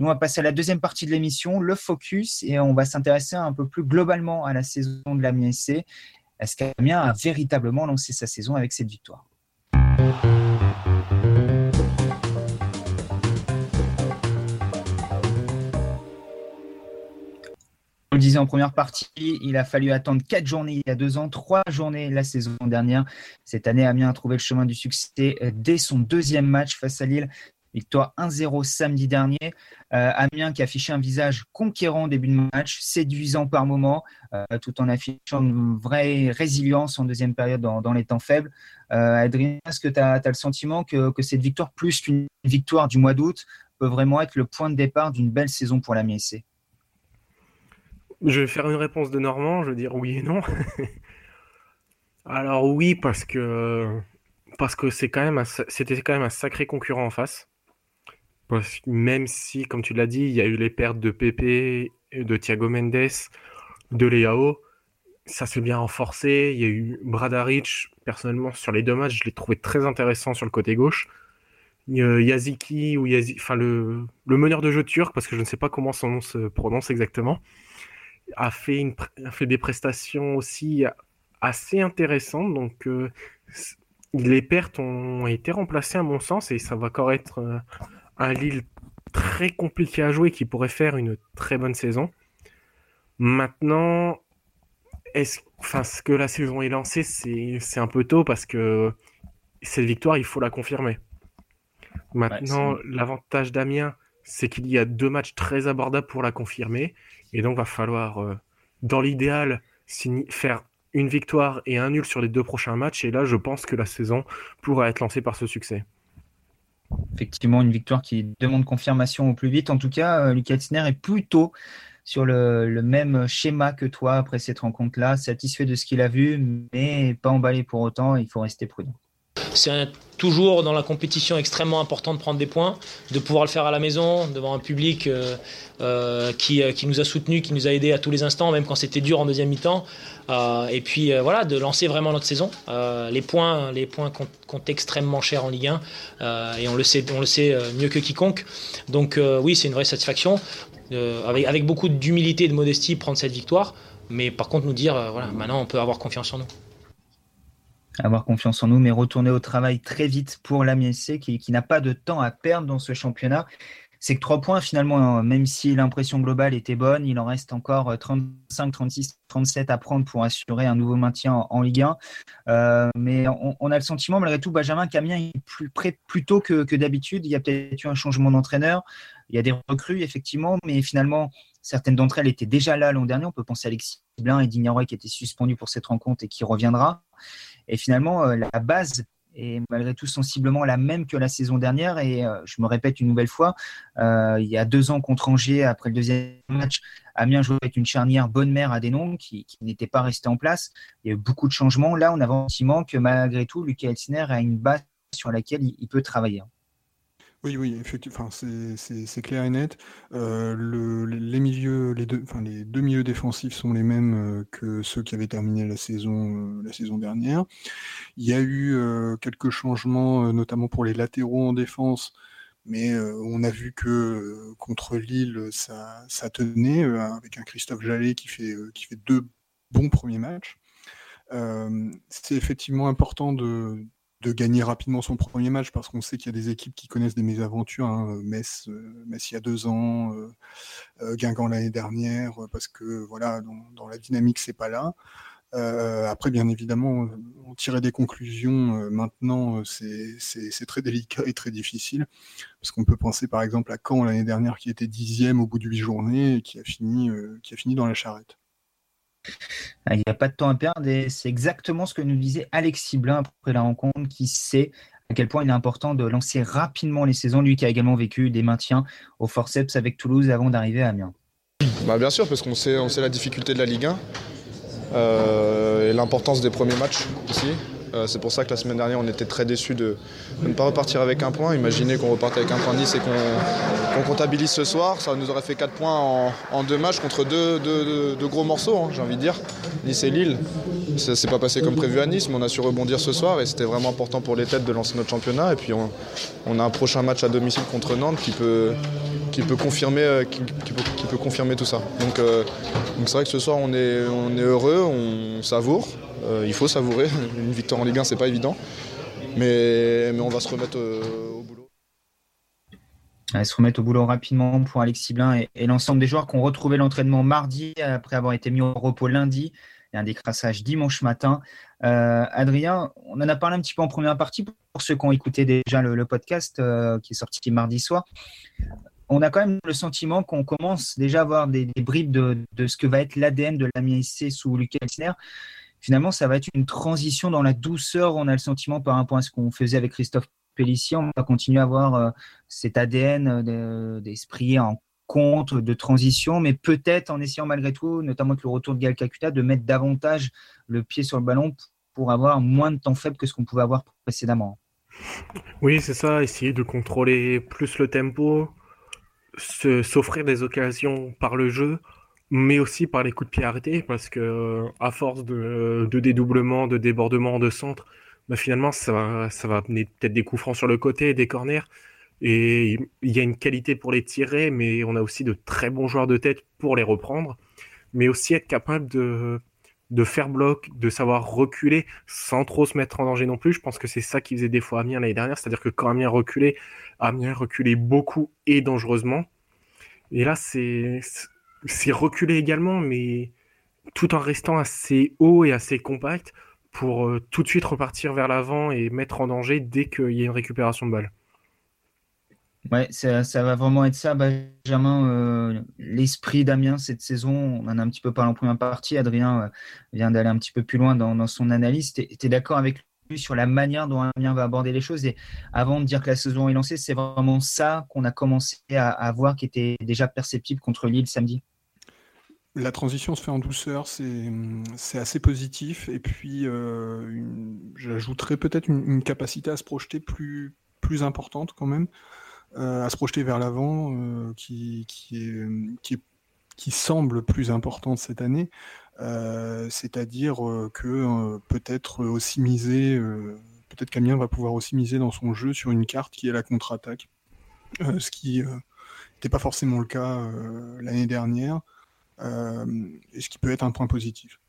Nous, on va passer à la deuxième partie de l'émission, le focus, et on va s'intéresser un peu plus globalement à la saison de l'Amiens SC. Est-ce qu'Amiens a véritablement lancé sa saison avec cette victoire? On le disait en première partie, il a fallu attendre quatre journées il y a deux ans, trois journées la saison dernière. Cette année, Amiens a trouvé le chemin du succès dès son deuxième match face à Lille. Victoire 1-0 samedi dernier. Euh, Amiens qui affichait un visage conquérant au début de match, séduisant par moments, euh, tout en affichant une vraie résilience en deuxième période dans, les temps faibles. Euh, Adrien, est-ce que tu as, le sentiment que, cette victoire, plus qu'une victoire du mois d'août, peut vraiment être le point de départ d'une belle saison pour l'Amiens SC je vais faire une réponse de Normand, je vais dire oui et non. Alors oui, parce que c'était quand même un sacré concurrent en face. Même si, comme tu l'as dit, il y a eu les pertes de Pepe, de Thiago Mendes, de Leao, ça s'est bien renforcé. Il y a eu Bradaric, personnellement, sur les deux matchs, je l'ai trouvé très intéressant sur le côté gauche. Yaziki ou Yaziki, enfin le, le meneur de jeu turc, parce que je ne sais pas comment son nom se prononce exactement a fait, une, fait des prestations aussi assez intéressantes. Donc, euh, les pertes ont été remplacées à mon sens et ça va encore être euh, un Lille très compliqué à jouer qui pourrait faire une très bonne saison. Maintenant, est-ce, enfin, ce que la saison est lancée, c'est un peu tôt parce que cette victoire, il faut la confirmer. Maintenant, l'avantage d'Amiens, c'est qu'il y a deux matchs très abordables pour la confirmer. Et donc, va falloir, euh, dans l'idéal, faire une victoire et un nul sur les deux prochains matchs. Et là, je pense que la saison pourra être lancée par ce succès. Effectivement, une victoire qui demande confirmation au plus vite. En tout cas, euh, Lucas Etzner est plutôt sur le, même schéma que toi après cette rencontre-là, satisfait de ce qu'il a vu, mais pas emballé pour autant. Il faut rester prudent. Toujours dans la compétition extrêmement important de prendre des points, de pouvoir le faire à la maison, devant un public euh, euh, qui, euh, qui, nous a soutenus, qui nous a aidés à tous les instants, même quand c'était dur en deuxième mi-temps. et puis voilà, de lancer vraiment notre saison. les points, les points comptent, extrêmement cher en Ligue 1 et on le sait, on le sait mieux que quiconque. Donc oui, c'est une vraie satisfaction. avec, avec beaucoup d'humilité et de modestie, prendre cette victoire. Mais par contre, nous dire, voilà, maintenant on peut avoir confiance en nous avoir confiance en nous, mais retourner au travail très vite pour l'AMISC qui, qui n'a pas de temps à perdre dans ce championnat. C'est que trois points finalement, hein, même si l'impression globale était bonne, il en reste encore 35, 36, 37 à prendre pour assurer un nouveau maintien en, Ligue 1. Euh, mais on, a le sentiment, malgré tout, Benjamin Camien est plus près plus tôt que, que d'habitude. Il y a peut-être eu un changement d'entraîneur. Il y a des recrues, effectivement, mais finalement, certaines d'entre elles étaient déjà là l'an dernier. On peut penser à Alexis Blin et Dignaroy qui étaient suspendus pour cette rencontre et qui reviendra. Et finalement, euh, la base est malgré tout sensiblement la même que la saison dernière. Et euh, je me répète une nouvelle fois, euh, il y a deux ans contre Angers, après le deuxième match, Amiens jouait avec une charnière bonne mère à Denon qui, qui n'était pas restée en place. Il y a eu beaucoup de changements. Là, on a le sentiment que malgré tout, Lucas Elsner a une base sur laquelle il peut travailler. Oui, oui, effectivement, c'est clair et net. Euh, les milieux, les deux, milieux défensifs sont les mêmes euh, que ceux qui avaient terminé la saison, euh, dernière. Il y a eu quelques changements, notamment pour les latéraux en défense, mais on a vu que contre Lille, ça, ça tenait, avec un Christophe Jallet qui fait, qui fait deux bons premiers matchs. c'est effectivement important de, de gagner rapidement son premier match parce qu'on sait qu'il y a des équipes qui connaissent des mésaventures. Hein. Metz, euh, Metz il y a deux ans, euh, euh, Guingamp l'année dernière, parce que voilà, dans, la dynamique c'est pas là. après, bien évidemment, on tirer des conclusions maintenant, c'est très délicat et très difficile, parce qu'on peut penser par exemple à Caen l'année dernière qui était dixième au bout de huit journées et qui a fini dans la charrette. Ah, il n'y a pas de temps à perdre et c'est exactement ce que nous disait Alexis Blin après la rencontre qui sait à quel point il est important de lancer rapidement les saisons, lui qui a également vécu des maintiens au forceps avec Toulouse avant d'arriver à Amiens. Bah bien sûr, parce qu'on sait, on sait la difficulté de la Ligue 1 euh, et l'importance des premiers matchs aussi. Euh, c'est pour ça que la semaine dernière, on était très déçus de, ne pas repartir avec un point. Imaginez qu'on reparte avec un point 10 et qu'on comptabilise ce soir. Ça nous aurait fait 4 points en, deux matchs contre deux, gros morceaux, hein, j'ai envie de dire. Nice et Lille. Ça s'est pas passé comme prévu à Nice, mais on a su rebondir ce soir et c'était vraiment important pour les têtes de lancer notre championnat. Et puis on, a un prochain match à domicile contre Nantes qui peut, peut confirmer, tout ça. Donc, donc c'est vrai que ce soir on est heureux, on savoure. Il faut savourer. Une victoire en Ligue 1, c'est pas évident. Mais, mais on va se remettre au boulot. Elle se remettre au boulot rapidement pour Alexis Blin et, l'ensemble des joueurs qui ont retrouvé l'entraînement mardi après avoir été mis au repos lundi et un décrassage dimanche matin. Euh, Adrien, on en a parlé un petit peu en première partie pour ceux qui ont écouté déjà le, podcast euh, qui est sorti mardi soir. On a quand même le sentiment qu'on commence déjà à avoir des, bribes de, ce que va être l'ADN de la SC sous Lucas Elsner. Finalement, ça va être une transition dans la douceur. On a le sentiment par rapport à ce qu'on faisait avec Christophe Pellissier, on va continuer à avoir euh, cet ADN euh, d'esprit en compte, de transition, mais peut-être en essayant malgré tout, notamment avec le retour de Gal Kakuta, de mettre davantage le pied sur le ballon pour avoir moins de temps faible que ce qu'on pouvait avoir précédemment. Oui, c'est ça, essayer de contrôler plus le tempo, s'offrir des occasions par le jeu, mais aussi par les coups de pied arrêtés, parce que à force de, de dédoublement, de débordement de centre, bah, finalement, ça va, ça va amener peut-être des coups francs sur le côté, des corners. Et il y a une qualité pour les tirer, mais on a aussi de très bons joueurs de tête pour les reprendre. Mais aussi être capable de, de faire bloc, de savoir reculer sans trop se mettre en danger non plus. Je pense que c'est ça qui faisait des fois Amiens l'année dernière. C'est-à-dire que quand Amiens reculait, Amiens reculait beaucoup et dangereusement. Et là, c'est reculer également, mais tout en restant assez haut et assez compact pour euh, tout de suite repartir vers l'avant et mettre en danger dès qu'il y a une récupération de balle. Ouais, ça, va vraiment être ça, Benjamin. Euh, l'esprit d'Amiens cette saison, on en a un petit peu parlé en première partie. Adrien euh, vient d'aller un petit peu plus loin dans, son analyse. Tu es, d'accord avec lui sur la manière dont Amiens va aborder les choses? Et avant de dire que la saison est lancée, c'est vraiment ça qu'on a commencé à, à voir qui était déjà perceptible contre Lille samedi? La transition se fait en douceur, c'est assez positif. Et puis, euh, j'ajouterais peut-être une, capacité à se projeter plus, plus importante quand même, euh, à se projeter vers l'avant, euh, qui, semble plus importante cette année. C'est-à-dire que peut-être aussi miser, peut-être qu'Amien va pouvoir aussi miser dans son jeu sur une carte qui est la contre-attaque, ce qui n'était pas forcément le cas l'année dernière. Euh, ce qui peut être un point positif.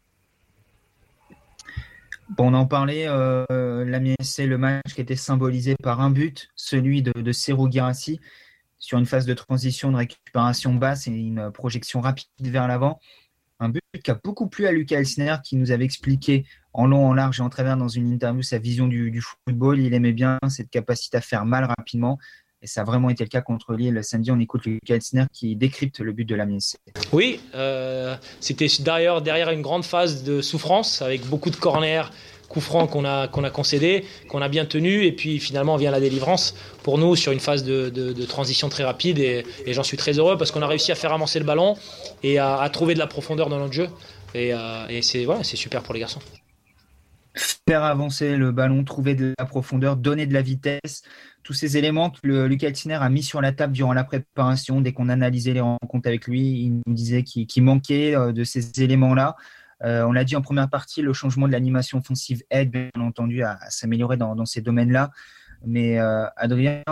Bon, on en parlait, euh, c'est le match qui était symbolisé par un but, celui de, de Serou Girassi, sur une phase de transition, de récupération basse et une projection rapide vers l'avant. Un but qui a beaucoup plu à Lucas Elsner, qui nous avait expliqué en long, en large et en travers dans une interview sa vision du football. Il aimait bien cette capacité à faire mal rapidement. Et ça a vraiment été le cas contre Lille. Samedi, on écoute Lucas Elsner qui décrypte le but de la mise. Oui, euh, c'était d'ailleurs derrière une grande phase de souffrance avec beaucoup de corners, coups francs qu'on a, qu'on a concédés, qu'on a bien tenus. Et puis finalement vient la délivrance pour nous sur une phase de, transition très rapide. Et, j'en suis très heureux parce qu'on a réussi à faire avancer le ballon et à, trouver de la profondeur dans notre jeu. Et, euh, et c'est super pour les garçons faire avancer le ballon, trouver de la profondeur, donner de la vitesse, tous ces éléments que le, Lucas Altiner a mis sur la table durant la préparation, dès qu'on analysait les rencontres avec lui, il nous disait qu'il manquait euh, de ces éléments-là. Euh, on l'a dit en première partie, le changement de l'animation offensive aide bien entendu à, s'améliorer dans, ces domaines-là. Mais euh, Adrien,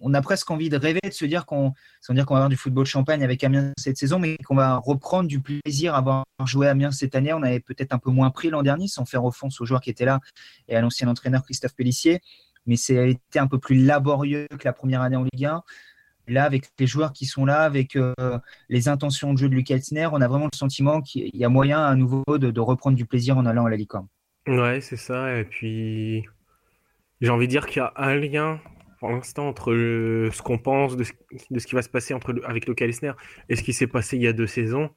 on a presque envie de rêver, de se dire qu'on, qu'on va avoir du football champagne avec Amiens cette saison, mais qu'on va reprendre du plaisir à avoir joué Amiens cette année. On avait peut-être un peu moins pris l'an dernier, sans faire offense aux joueurs qui étaient là et à l'ancien entraîneur Christophe Pellissier, mais été un peu plus laborieux que la première année en Ligue 1. Là, avec les joueurs qui sont là, avec euh, les intentions de jeu de Lucas Elsner, on a vraiment le sentiment qu'il y a moyen à nouveau de, reprendre du plaisir en allant à la 1. Ouais, c'est ça. Et puis, j'ai envie de dire qu'il y a un lien pour l'instant entre ce qu'on pense de ce, qui va se passer entre avec le Calesner et ce qui s'est passé il y a deux saisons,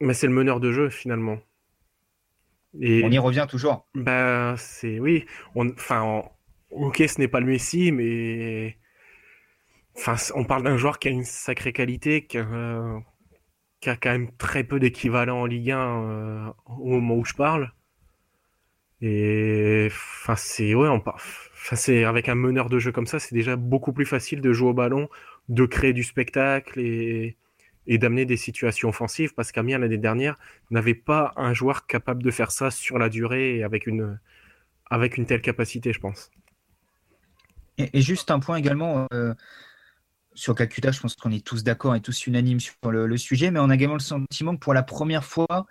mais c'est le meneur de jeu finalement. Et, on y revient toujours. Bah c'est oui, enfin ok ce n'est pas le Messi, mais enfin on parle d'un joueur qui a une sacrée qualité, qui a, qui a quand même très peu d'équivalent en Ligue 1 euh, au moment où je parle. Et enfin c'est ouais parle c'est avec un meneur de jeu comme ça, c'est déjà beaucoup plus facile de jouer au ballon, de créer du spectacle et, d'amener des situations offensives parce qu'Amiens l'année dernière n'avait pas un joueur capable de faire ça sur la durée et avec une, avec une telle capacité, je pense. Et, juste un point également, euh, sur Calcutta, je pense qu'on est tous d'accord et tous unanimes sur le, sujet, mais on a également le sentiment que pour la première fois,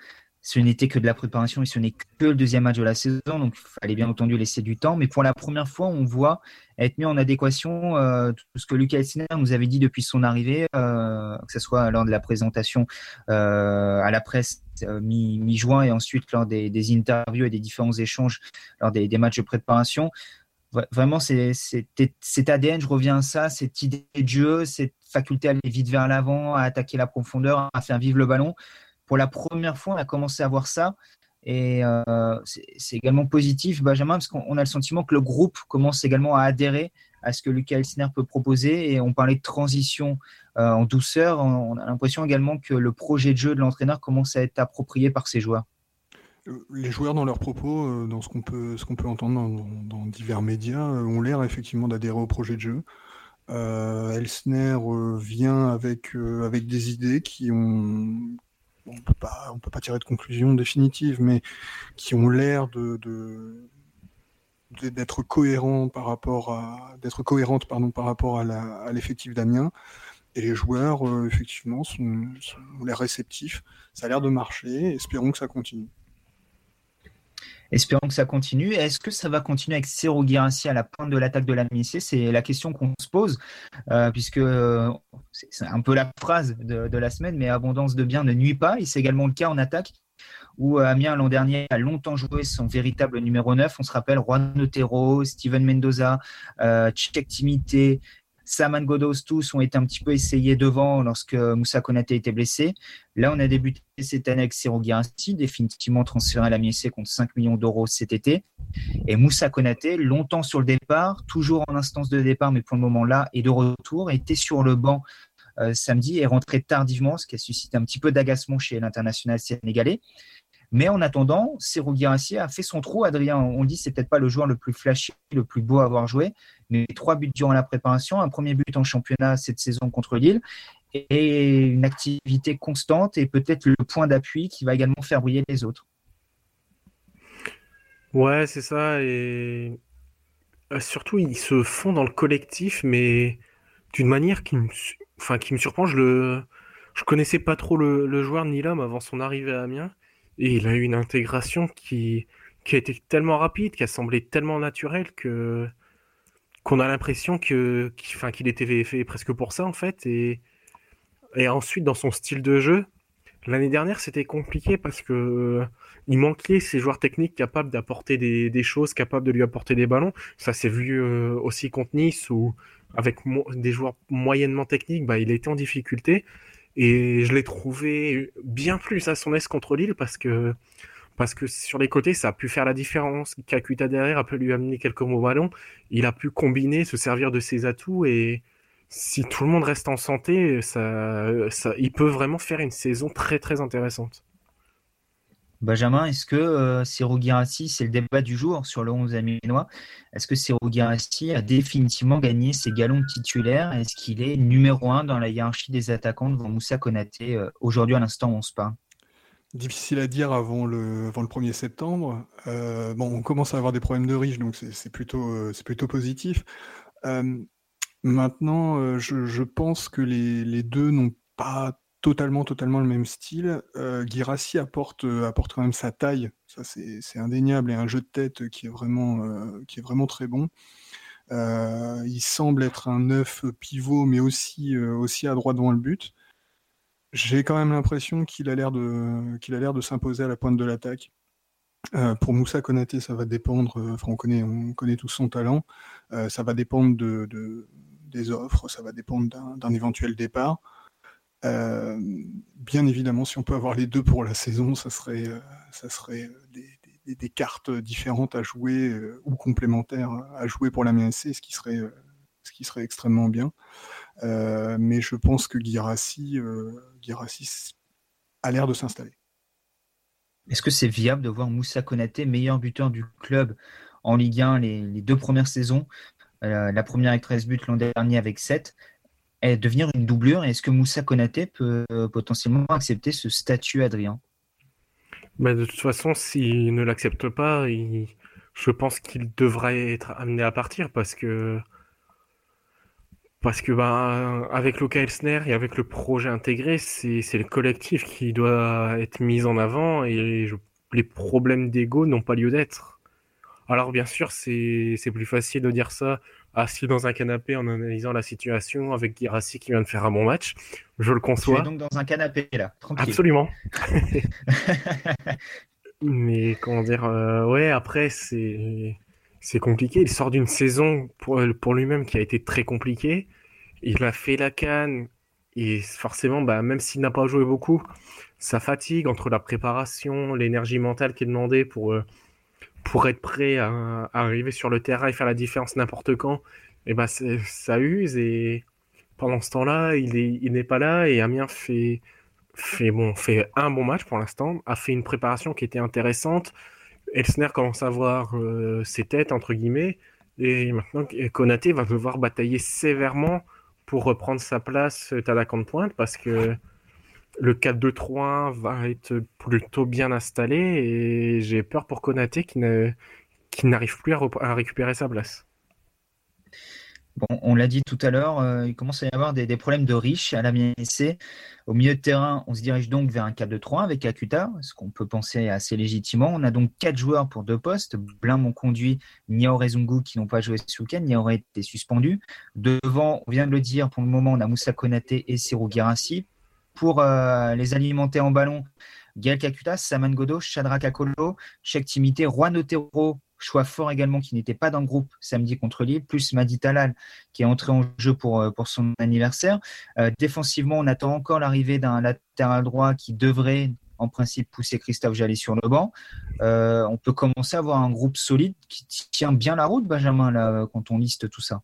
ce n'était que de la préparation et ce n'est que le deuxième match de la saison, donc il fallait bien entendu laisser du temps. Mais pour la première fois, on voit être mis en adéquation euh, tout ce que Lucas Elsner nous avait dit depuis son arrivée, euh, que ce soit lors de la présentation euh, à la presse mi-juin et ensuite lors des, interviews et des différents échanges lors des, matchs de préparation vraiment, c'est cet ADN, je reviens à ça, cette idée de jeu, cette faculté à aller vite vers l'avant, à attaquer la profondeur, à faire vivre le ballon. Pour la première fois, on a commencé à voir ça. Et euh, c'est également positif, Benjamin, parce qu'on a le sentiment que le groupe commence également à adhérer à ce que Lucas Elsner peut proposer. Et on parlait de transition euh, en douceur. On a l'impression également que le projet de jeu de l'entraîneur commence à être approprié par ses joueurs les joueurs dans leurs propos, euh, dans ce qu'on peut, ce qu'on peut entendre dans, divers médias, euh, ont l'air effectivement d'adhérer au projet de jeu. Euh, Elsner vient avec, avec des idées qui ont, on peut pas, on peut pas tirer de conclusion définitive, mais qui ont l'air de, d'être cohérent par rapport à d'être cohérente pardon par rapport à l'effectif d'Amiens. Et les joueurs effectivement sont, sont, ont l'air réceptifs. Ça a l'air de marcher. Espérons que ça continue Espérons que ça continue. Est-ce que ça va continuer avec Cero Guirassi à la pointe de l'attaque de la C'est la question qu'on se pose, euh, puisque euh, c'est un peu la phrase de, la semaine, mais abondance de biens ne nuit pas. Et c'est également le cas en attaque, où euh, Amiens l'an dernier a longtemps joué son véritable numéro 9. On se rappelle Juan Otero, Steven Mendoza, euh, Timité, Saman Godos, tous ont été un petit peu essayés devant lorsque Moussa Konaté était blessé. Là, on a débuté cette année avec Sero définitivement transféré à la contre 5 millions d'euros cet été. Et Moussa Konaté, longtemps sur le départ, toujours en instance de départ, mais pour le moment là, et de retour, était sur le banc euh, samedi et rentré tardivement, ce qui a suscité un petit peu d'agacement chez l'international sénégalais. Mais en attendant, Ciro Guirassi a fait son trou. Adrien, on dit c'est peut-être pas le joueur le plus flashy, le plus beau à avoir joué, mais trois buts durant la préparation, un premier but en championnat cette saison contre Lille et une activité constante et peut-être le point d'appui qui va également faire briller les autres. Ouais, c'est ça. Et euh, surtout, ils se font dans le collectif, mais d'une manière qui me, enfin, qui me surprend. Je le, je connaissais pas trop le, le joueur ni l'homme avant son arrivée à Amiens. Il a eu une intégration qui, qui a été tellement rapide, qui a semblé tellement naturelle que qu'on a l'impression qu'il était fait presque pour ça en fait. Et, ensuite dans son style de jeu, l'année dernière c'était compliqué parce que euh, il manquait ces joueurs techniques capables d'apporter des, des, choses, capables de lui apporter des ballons. Ça s'est vu euh, aussi contre Nice où avec des joueurs moyennement techniques, bah, il était en difficulté. Et je l'ai trouvé bien plus à son aise contre Lille parce que, parce que sur les côtés, ça a pu faire la différence. Kakuta derrière a pu lui amener quelques mots ballon. Il a pu combiner, se servir de ses atouts et si tout le monde reste en santé, ça, ça, il peut vraiment faire une saison très très intéressante. Benjamin, est-ce que euh, c'est le débat du jour sur le 11 aminois, est-ce que Siro a définitivement gagné ses galons titulaires? Est-ce qu'il est numéro un dans la hiérarchie des attaquants devant Moussa Konaté euh, aujourd'hui à l'instant où on se parle? Difficile à dire avant le, avant le 1er septembre. Euh, bon, on commence à avoir des problèmes de riche, donc c'est plutôt, euh, plutôt positif. maintenant, je, je, pense que les, les deux n'ont pas totalement, totalement le même style. Euh, Girassi apporte, euh, quand même sa taille, ça c'est indéniable, et un jeu de tête qui est vraiment, euh, très bon. Euh, il semble être un neuf pivot, mais aussi, aussi à droite devant le but. J'ai quand même l'impression qu'il a l'air de, s'imposer à la pointe de l'attaque. pour Moussa Konaté, ça va dépendre. Enfin, on connaît, on tout son talent. ça va dépendre de, de, des offres, ça va dépendre d'un éventuel départ. Euh, bien évidemment, si on peut avoir les deux pour la saison, ça serait, euh, ça serait des, des, cartes différentes à jouer euh, ou complémentaires à jouer pour la MSC, ce qui serait, ce qui serait extrêmement bien. mais je pense que Girassi a l'air de s'installer. Est-ce que c'est viable de voir Moussa Konaté, meilleur buteur du club en Ligue 1 les, les deux premières saisons? La première avec 13 buts, l'an dernier avec 7 devenir une doublure Est-ce que Moussa Konaté peut euh, potentiellement accepter ce statut, Adrien? Bah, De toute façon, s'il ne l'accepte pas, je pense qu'il devrait être amené à partir parce que Parce que bah, avec Luca Elsner et avec le projet intégré, c'est le collectif qui doit être mis en avant et les problèmes d'ego n'ont pas lieu d'être. Alors bien sûr, c'est plus facile de dire ça assis dans un canapé en analysant la situation avec Girassi qui vient de faire un bon match. Je le conçois. Tu es donc dans un canapé là, tranquille. Absolument. Mais comment dire, euh, ouais, après c'est c'est compliqué. Il sort d'une saison pour, pour lui-même qui a été très compliquée. Il a fait la canne et forcément, bah, même s'il n'a pas joué beaucoup, ça fatigue entre la préparation, l'énergie mentale qui est demandée pour, euh, pour être prêt à, arriver sur le terrain et faire la différence n'importe quand. Et bah, ça use et pendant ce temps-là, il n'est pas là et Amiens fait, bon, fait un bon match pour l'instant, a fait une préparation qui était intéressante Elsner commence à voir euh, ses têtes, entre guillemets, et maintenant Konaté va devoir batailler sévèrement pour reprendre sa place d'attaquant de pointe parce que le 4-2-3 va être plutôt bien installé et j'ai peur pour Konaté qui n'arrive plus à, récupérer sa place. Bon, on l'a dit tout à l'heure, euh, il commence à y avoir des, problèmes de riches à la MSC. Au milieu de terrain, on se dirige donc vers un 4-2-3 avec Akuta, ce qu'on peut penser assez légitimement. On a donc quatre joueurs pour deux postes. Blin, mon conduit, Niao Rezungu qui n'ont pas joué ce week-end. Niao été suspendu. Devant, on vient de le dire, pour le moment, on a Moussa Konaté et Sirou Girassi. Pour euh, les alimenter en ballon, Gaël Kakuta, Saman Godo, Shadrach Akolo, Cheikh Timité, Juan Otero choix fort également qui n'était pas dans le groupe samedi contre Lille, plus Madi Talal qui est entré en jeu pour, euh, son anniversaire. Euh, défensivement, on attend encore l'arrivée d'un latéral droit qui devrait en principe pousser Christophe Jallet sur le banc. On peut commencer à avoir un groupe solide qui tient bien la route, Benjamin, quand on liste tout ça.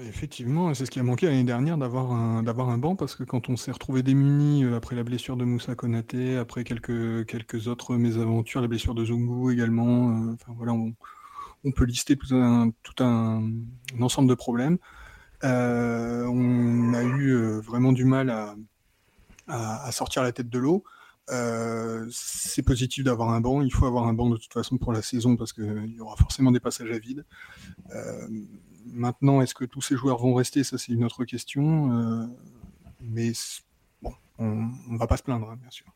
Effectivement, c'est ce qui a manqué l'année dernière d'avoir un, banc parce que quand on s'est retrouvé démuni après la blessure de Moussa Konaté, après quelques, autres mésaventures, la blessure de Zungu également, voilà, on, peut lister tout un, ensemble de problèmes. Euh, on a eu euh, vraiment du mal à, sortir la tête de l'eau. Euh, c'est positif d'avoir un banc. Il faut avoir un banc de toute façon pour la saison parce qu'il y aura forcément des passages à vide. Maintenant, est-ce que tous ces joueurs vont rester? Ça, c'est une autre question. mais bon, on ne va pas se plaindre, hein, bien sûr.